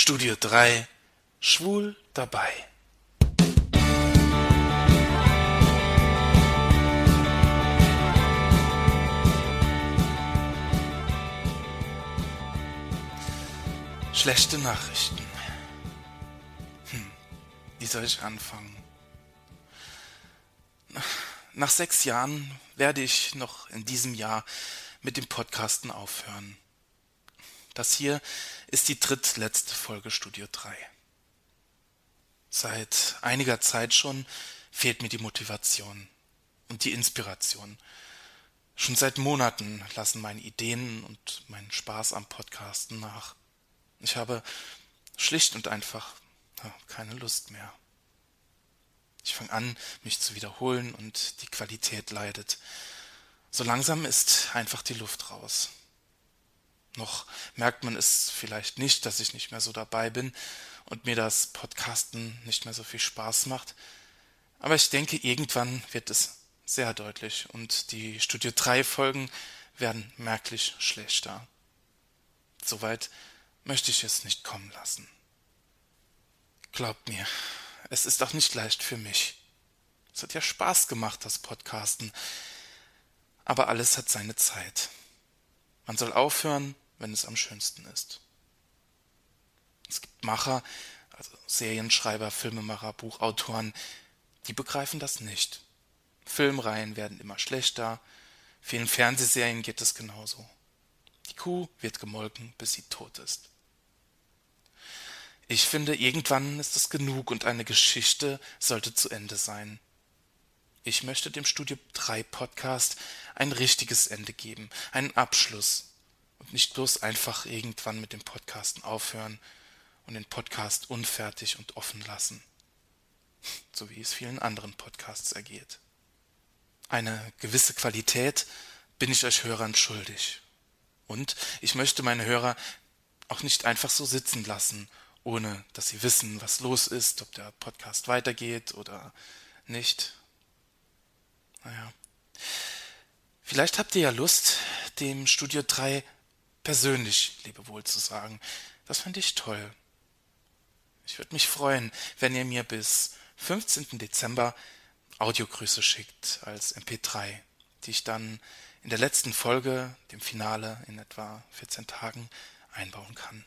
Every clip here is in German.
Studio 3 Schwul dabei. Schlechte Nachrichten. Hm, wie soll ich anfangen? Nach sechs Jahren werde ich noch in diesem Jahr mit dem Podcasten aufhören. Das hier ist die drittletzte Folge Studio 3. Seit einiger Zeit schon fehlt mir die Motivation und die Inspiration. Schon seit Monaten lassen meine Ideen und mein Spaß am Podcasten nach. Ich habe schlicht und einfach keine Lust mehr. Ich fange an, mich zu wiederholen und die Qualität leidet. So langsam ist einfach die Luft raus. Noch merkt man es vielleicht nicht, dass ich nicht mehr so dabei bin und mir das Podcasten nicht mehr so viel Spaß macht. Aber ich denke, irgendwann wird es sehr deutlich und die Studio 3 Folgen werden merklich schlechter. Soweit möchte ich es nicht kommen lassen. Glaubt mir, es ist auch nicht leicht für mich. Es hat ja Spaß gemacht, das Podcasten. Aber alles hat seine Zeit. Man soll aufhören, wenn es am schönsten ist. Es gibt Macher, also Serienschreiber, Filmemacher, Buchautoren, die begreifen das nicht. Filmreihen werden immer schlechter, vielen Fernsehserien geht es genauso. Die Kuh wird gemolken, bis sie tot ist. Ich finde, irgendwann ist es genug und eine Geschichte sollte zu Ende sein. Ich möchte dem Studio 3 Podcast ein richtiges Ende geben, einen Abschluss, und nicht bloß einfach irgendwann mit dem Podcasten aufhören und den Podcast unfertig und offen lassen, so wie es vielen anderen Podcasts ergeht. Eine gewisse Qualität bin ich euch Hörern schuldig. Und ich möchte meine Hörer auch nicht einfach so sitzen lassen, ohne dass sie wissen, was los ist, ob der Podcast weitergeht oder nicht. Naja. Vielleicht habt ihr ja Lust, dem Studio 3 persönlich Lebewohl zu sagen. Das fände ich toll. Ich würde mich freuen, wenn ihr mir bis 15. Dezember Audiogrüße schickt als MP3, die ich dann in der letzten Folge, dem Finale in etwa 14 Tagen, einbauen kann.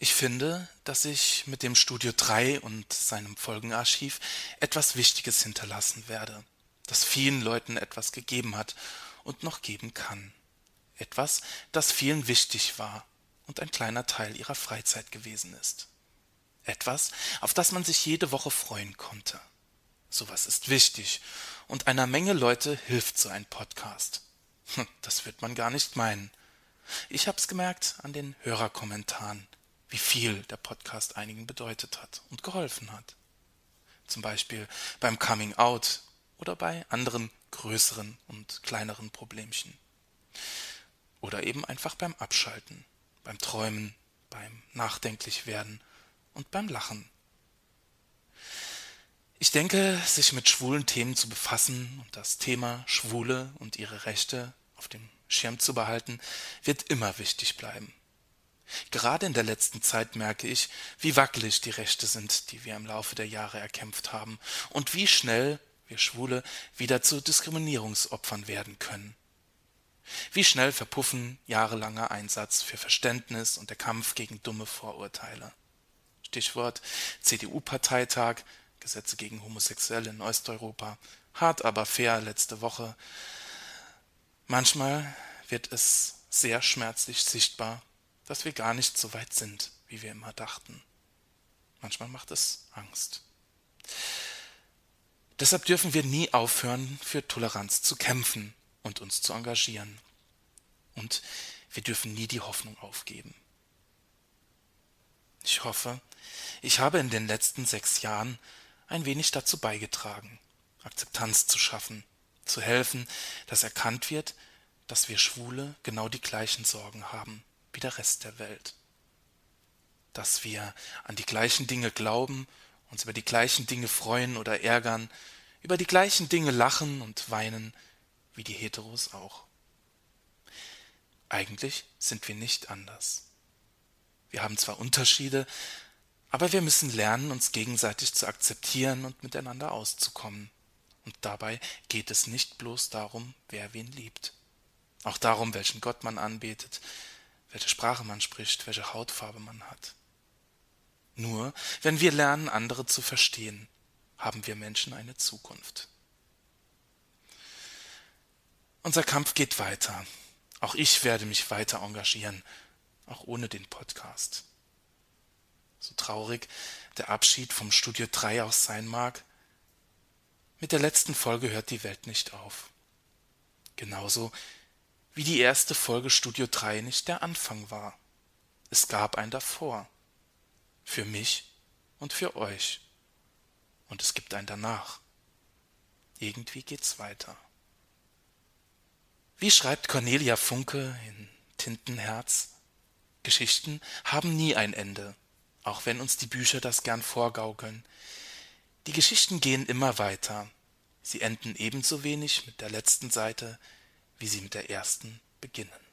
Ich finde, dass ich mit dem Studio 3 und seinem Folgenarchiv etwas Wichtiges hinterlassen werde, das vielen Leuten etwas gegeben hat und noch geben kann. Etwas, das vielen wichtig war und ein kleiner Teil ihrer Freizeit gewesen ist. Etwas, auf das man sich jede Woche freuen konnte. Sowas ist wichtig und einer Menge Leute hilft so ein Podcast. Das wird man gar nicht meinen. Ich hab's gemerkt an den Hörerkommentaren, wie viel der Podcast einigen bedeutet hat und geholfen hat. Zum Beispiel beim Coming Out oder bei anderen größeren und kleineren Problemchen. Oder eben einfach beim Abschalten, beim Träumen, beim Nachdenklichwerden und beim Lachen. Ich denke, sich mit schwulen Themen zu befassen und das Thema Schwule und ihre Rechte auf dem Schirm zu behalten, wird immer wichtig bleiben. Gerade in der letzten Zeit merke ich, wie wackelig die Rechte sind, die wir im Laufe der Jahre erkämpft haben, und wie schnell wir Schwule wieder zu Diskriminierungsopfern werden können. Wie schnell verpuffen jahrelanger Einsatz für Verständnis und der Kampf gegen dumme Vorurteile. Stichwort CDU-Parteitag, Gesetze gegen Homosexuelle in Osteuropa, hart aber fair letzte Woche. Manchmal wird es sehr schmerzlich sichtbar, dass wir gar nicht so weit sind, wie wir immer dachten. Manchmal macht es Angst. Deshalb dürfen wir nie aufhören, für Toleranz zu kämpfen und uns zu engagieren. Und wir dürfen nie die Hoffnung aufgeben. Ich hoffe, ich habe in den letzten sechs Jahren ein wenig dazu beigetragen, Akzeptanz zu schaffen, zu helfen, dass erkannt wird, dass wir Schwule genau die gleichen Sorgen haben wie der Rest der Welt. Dass wir an die gleichen Dinge glauben uns über die gleichen Dinge freuen oder ärgern, über die gleichen Dinge lachen und weinen, wie die Heteros auch. Eigentlich sind wir nicht anders. Wir haben zwar Unterschiede, aber wir müssen lernen, uns gegenseitig zu akzeptieren und miteinander auszukommen. Und dabei geht es nicht bloß darum, wer wen liebt. Auch darum, welchen Gott man anbetet, welche Sprache man spricht, welche Hautfarbe man hat. Nur wenn wir lernen, andere zu verstehen, haben wir Menschen eine Zukunft. Unser Kampf geht weiter. Auch ich werde mich weiter engagieren, auch ohne den Podcast. So traurig der Abschied vom Studio 3 auch sein mag, mit der letzten Folge hört die Welt nicht auf. Genauso wie die erste Folge Studio 3 nicht der Anfang war. Es gab ein davor. Für mich und für euch. Und es gibt ein danach. Irgendwie geht's weiter. Wie schreibt Cornelia Funke in Tintenherz? Geschichten haben nie ein Ende, auch wenn uns die Bücher das gern vorgaukeln. Die Geschichten gehen immer weiter. Sie enden ebenso wenig mit der letzten Seite, wie sie mit der ersten beginnen.